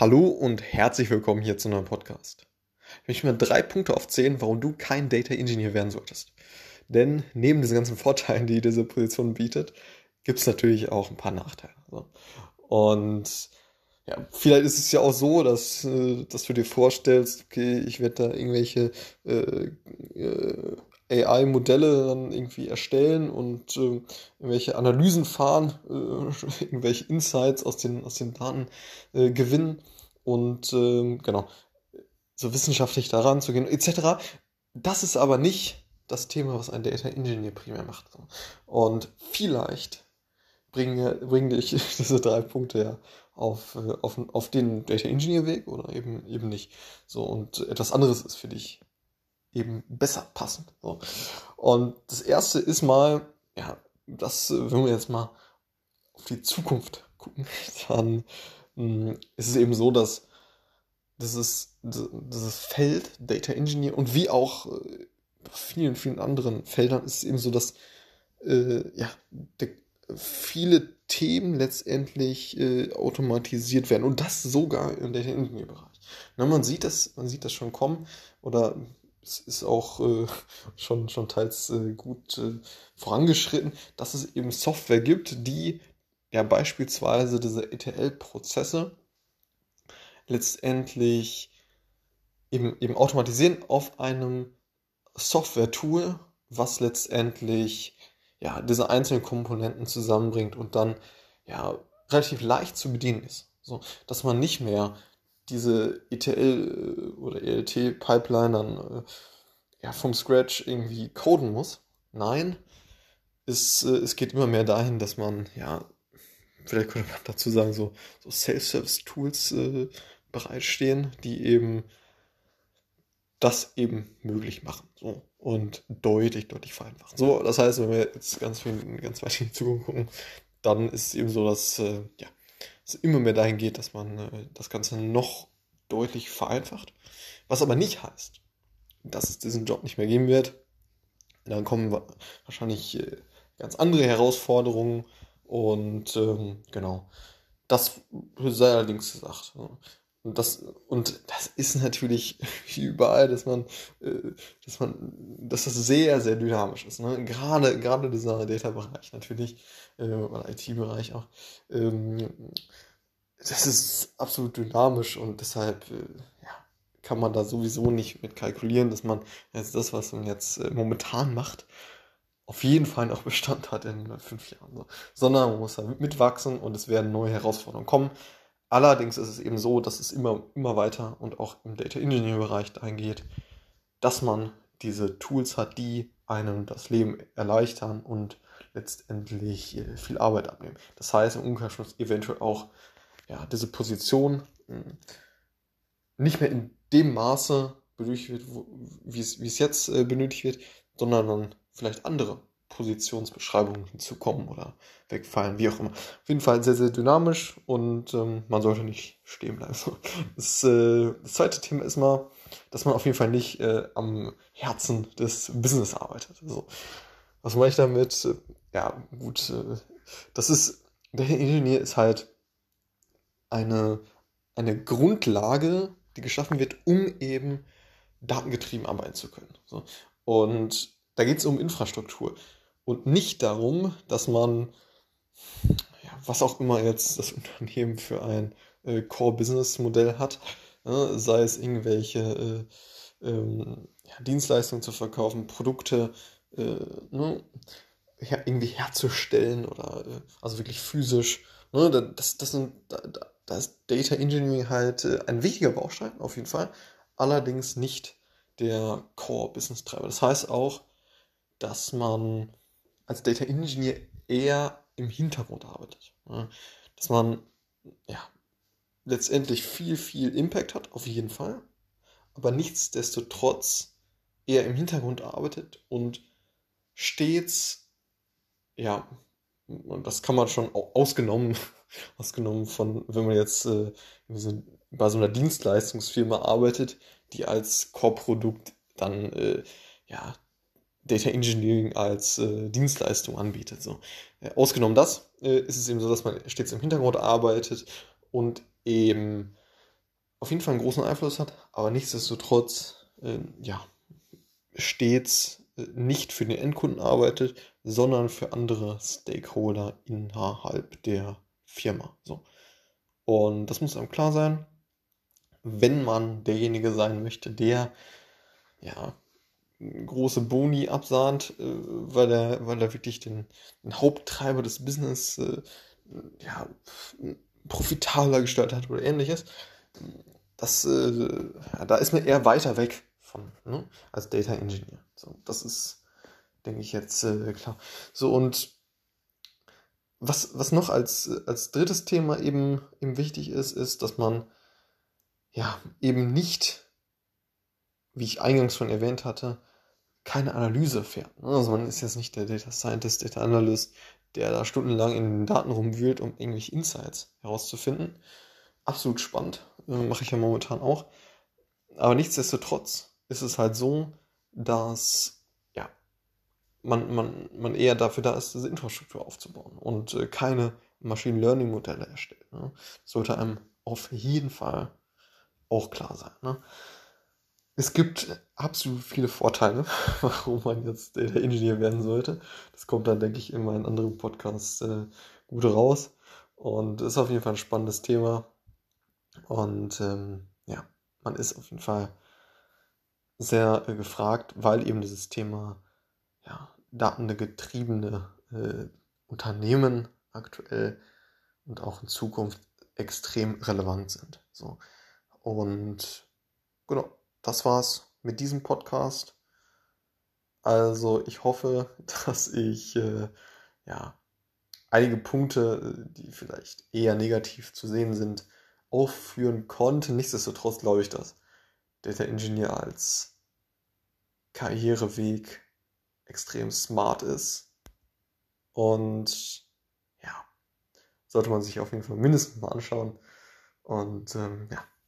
Hallo und herzlich willkommen hier zu einem Podcast. Ich möchte mal drei Punkte aufzählen, warum du kein Data Engineer werden solltest. Denn neben diesen ganzen Vorteilen, die diese Position bietet, gibt es natürlich auch ein paar Nachteile. Und ja, vielleicht ist es ja auch so, dass, äh, dass du dir vorstellst, okay, ich werde da irgendwelche äh, äh, AI-Modelle dann irgendwie erstellen und äh, irgendwelche Analysen fahren, äh, irgendwelche Insights aus den, aus den Daten äh, gewinnen und äh, genau, so wissenschaftlich daran zu gehen, etc. Das ist aber nicht das Thema, was ein Data Engineer primär macht. Und vielleicht bringen, bringen dich diese drei Punkte ja auf, äh, auf, auf den Data Engineer Weg oder eben, eben nicht. So, und etwas anderes ist für dich eben besser passend. So. Und das erste ist mal, ja, das, äh, wenn wir jetzt mal auf die Zukunft gucken, dann mh, hm, ist es eben so, dass dieses, dieses Feld Data Engineer und wie auch äh, vielen, vielen anderen Feldern ist es eben so, dass äh, ja, der, viele Themen letztendlich äh, automatisiert werden und das sogar im Data Engineer Bereich. Na, man sieht das, man sieht das schon kommen oder es ist auch äh, schon, schon teils äh, gut äh, vorangeschritten, dass es eben Software gibt, die ja beispielsweise diese ETL-Prozesse letztendlich eben, eben automatisieren auf einem Software-Tool, was letztendlich ja, diese einzelnen Komponenten zusammenbringt und dann ja relativ leicht zu bedienen ist. So, dass man nicht mehr diese ETL äh, oder ELT-Pipeline dann äh, ja, vom Scratch irgendwie coden muss. Nein, es, äh, es geht immer mehr dahin, dass man, ja, vielleicht könnte man dazu sagen, so, so Self-Service-Tools äh, bereitstehen, die eben das eben möglich machen. So. Und deutlich, deutlich vereinfachen. So, das heißt, wenn wir jetzt ganz, viel, ganz weit in die Zukunft gucken, dann ist es eben so, dass äh, ja, es immer mehr dahin geht, dass man äh, das Ganze noch deutlich vereinfacht. Was aber nicht heißt, dass es diesen Job nicht mehr geben wird. Dann kommen wahrscheinlich äh, ganz andere Herausforderungen und ähm, genau, das sei allerdings gesagt. Und das, und das ist natürlich wie überall, dass man, äh, dass man, dass das sehr, sehr dynamisch ist. Ne? Gerade, gerade dieser Data-Bereich natürlich, äh, IT-Bereich auch, ähm, das ist absolut dynamisch und deshalb, äh, ja, kann man da sowieso nicht mit kalkulieren, dass man jetzt das, was man jetzt äh, momentan macht, auf jeden Fall noch Bestand hat in fünf Jahren. So. Sondern man muss da mitwachsen und es werden neue Herausforderungen kommen. Allerdings ist es eben so, dass es immer, immer weiter und auch im Data Engineering Bereich dahin geht, dass man diese Tools hat, die einem das Leben erleichtern und letztendlich äh, viel Arbeit abnehmen. Das heißt im Umkehrschluss eventuell auch ja, diese Position hm, nicht mehr in dem Maße benötigt wird, wie es, wie es jetzt äh, benötigt wird, sondern dann vielleicht andere Positionsbeschreibungen hinzukommen oder wegfallen, wie auch immer. Auf jeden Fall sehr, sehr dynamisch und ähm, man sollte nicht stehen bleiben. Das, äh, das, zweite Thema ist mal, dass man auf jeden Fall nicht äh, am Herzen des Business arbeitet. Also, was meine ich damit? Ja, gut, äh, das ist, der Ingenieur ist halt eine, eine Grundlage, die geschaffen wird, um eben datengetrieben arbeiten zu können. So. Und da geht es um Infrastruktur und nicht darum, dass man, ja, was auch immer jetzt das Unternehmen für ein äh, Core-Business-Modell hat, äh, sei es irgendwelche äh, ähm, ja, Dienstleistungen zu verkaufen, Produkte äh, ne, ja, irgendwie herzustellen oder äh, also wirklich physisch. Ne, das, das, sind, da, da ist Data Engineering halt äh, ein wichtiger Baustein, auf jeden Fall, allerdings nicht der Core-Business-Treiber. Das heißt auch, dass man als Data Engineer eher im Hintergrund arbeitet. Dass man ja, letztendlich viel, viel Impact hat, auf jeden Fall, aber nichtsdestotrotz eher im Hintergrund arbeitet und stets, ja, das kann man schon ausgenommen, ausgenommen von, wenn man jetzt äh, bei so einer Dienstleistungsfirma arbeitet, die als Core-Produkt dann äh, ja Data Engineering als äh, Dienstleistung anbietet. So. Äh, ausgenommen das, äh, ist es eben so, dass man stets im Hintergrund arbeitet und eben auf jeden Fall einen großen Einfluss hat, aber nichtsdestotrotz äh, ja, stets äh, nicht für den Endkunden arbeitet, sondern für andere Stakeholder innerhalb der Firma. So. Und das muss einem klar sein, wenn man derjenige sein möchte, der ja große Boni absahnt, äh, weil er, weil er wirklich den, den Haupttreiber des Business äh, ja, profitabler gestaltet hat oder ähnliches. Das, äh, ja, da ist man eher weiter weg von, ne, als Data Engineer. So, das ist, denke ich, jetzt äh, klar. So, und was, was noch als, als drittes Thema eben, eben wichtig ist, ist, dass man ja eben nicht, wie ich eingangs schon erwähnt hatte, keine Analyse fährt. Also man ist jetzt nicht der Data Scientist, Data Analyst, der da stundenlang in den Daten rumwühlt, um irgendwelche Insights herauszufinden. Absolut spannend, äh, mache ich ja momentan auch. Aber nichtsdestotrotz ist es halt so, dass ja, man, man, man eher dafür da ist, diese Infrastruktur aufzubauen und äh, keine Machine Learning Modelle erstellt. Ne? Sollte einem auf jeden Fall auch klar sein. Ne? Es gibt absolut viele Vorteile, warum man jetzt Data Engineer werden sollte. Das kommt dann, denke ich, in meinen anderen Podcasts äh, gut raus. Und ist auf jeden Fall ein spannendes Thema. Und ähm, ja, man ist auf jeden Fall sehr äh, gefragt, weil eben dieses Thema ja, datengetriebene äh, Unternehmen aktuell und auch in Zukunft extrem relevant sind. So. Und genau, das war's mit diesem Podcast. Also ich hoffe, dass ich äh, ja einige Punkte, die vielleicht eher negativ zu sehen sind, aufführen konnte. Nichtsdestotrotz glaube ich, dass Data Engineer als Karriereweg extrem smart ist. Und ja, sollte man sich auf jeden Fall mindestens mal anschauen. Und ähm, ja,